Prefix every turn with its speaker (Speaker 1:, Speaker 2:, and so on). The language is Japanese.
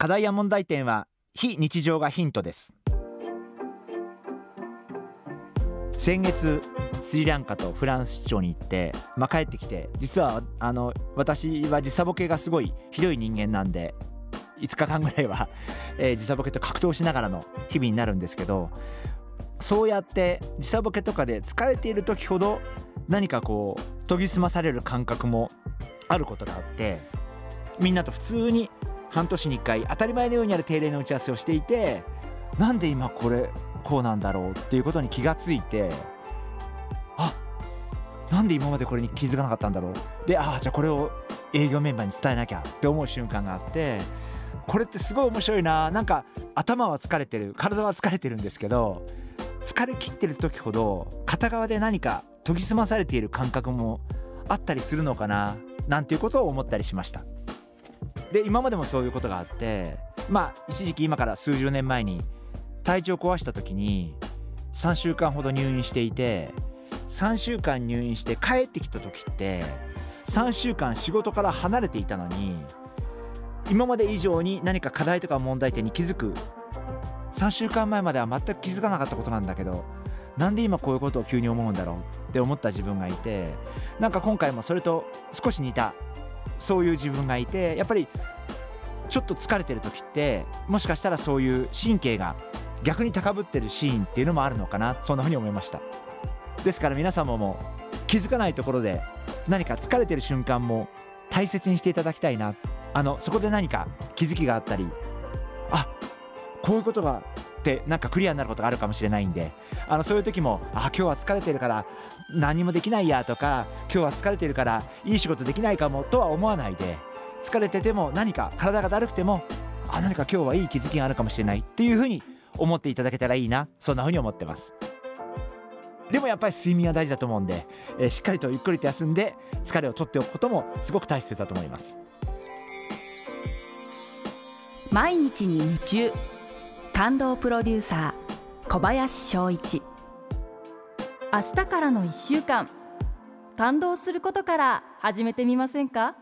Speaker 1: 課題や問題点は非日常がヒントです。先月スリランカとフランス出張に行って、まあ、帰ってきて実はあの私は時差ボケがすごいひどい人間なんで5日間ぐらいは、えー、時差ボケと格闘しながらの日々になるんですけどそうやって時差ボケとかで疲れている時ほど何かこう研ぎ澄まされる感覚もあることがあってみんなと普通に半年に1回当たり前のようにある定例の打ち合わせをしていてなんで今これこうなんだろうっていうことに気がついてあなんで今までこれに気づかなかったんだろう。でああじゃあこれを営業メンバーに伝えなきゃって思う瞬間があってこれってすごい面白いな。なんか頭は疲れてる。体は疲れてるんですけど疲れ切ってる時ほど片側で何か研ぎ澄まされている感覚もあったりするのかななんていうことを思ったりしました。で今までもそういうことがあってまあ一時期今から数十年前に体調壊した時に3週間ほど入院していて3週間入院して帰ってきた時って3週間仕事から離れていたのに今まで以上に何か課題とか問題点に気づく。3週間前までは全く気づかなかったことなんだけどなんで今こういうことを急に思うんだろうって思った自分がいてなんか今回もそれと少し似たそういう自分がいてやっぱりちょっと疲れてる時ってもしかしたらそういう神経が逆に高ぶってるシーンっていうのもあるのかなそんなふうに思いました。ですから皆様も気づかないところで何か疲れてる瞬間も大切にしていただきたいな。あのそこで何か気づきがあったりあこういうことがってなんかクリアになることがあるかもしれないんであのそういう時もあ今日は疲れてるから何もできないやとか今日は疲れてるからいい仕事できないかもとは思わないで疲れてても何か体がだるくてもあ何か今日はいい気づきがあるかもしれないっていうふうに思っていただけたらいいなそんなふうに思ってます。でもやっぱり睡眠は大事だと思うんで、えー、しっかりとゆっくりと休んで疲れを取っておくこともすごく大切だと思います。
Speaker 2: 毎日に夢中。感動プロデューサー小林翔一。明日からの1週間感動することから始めてみませんか？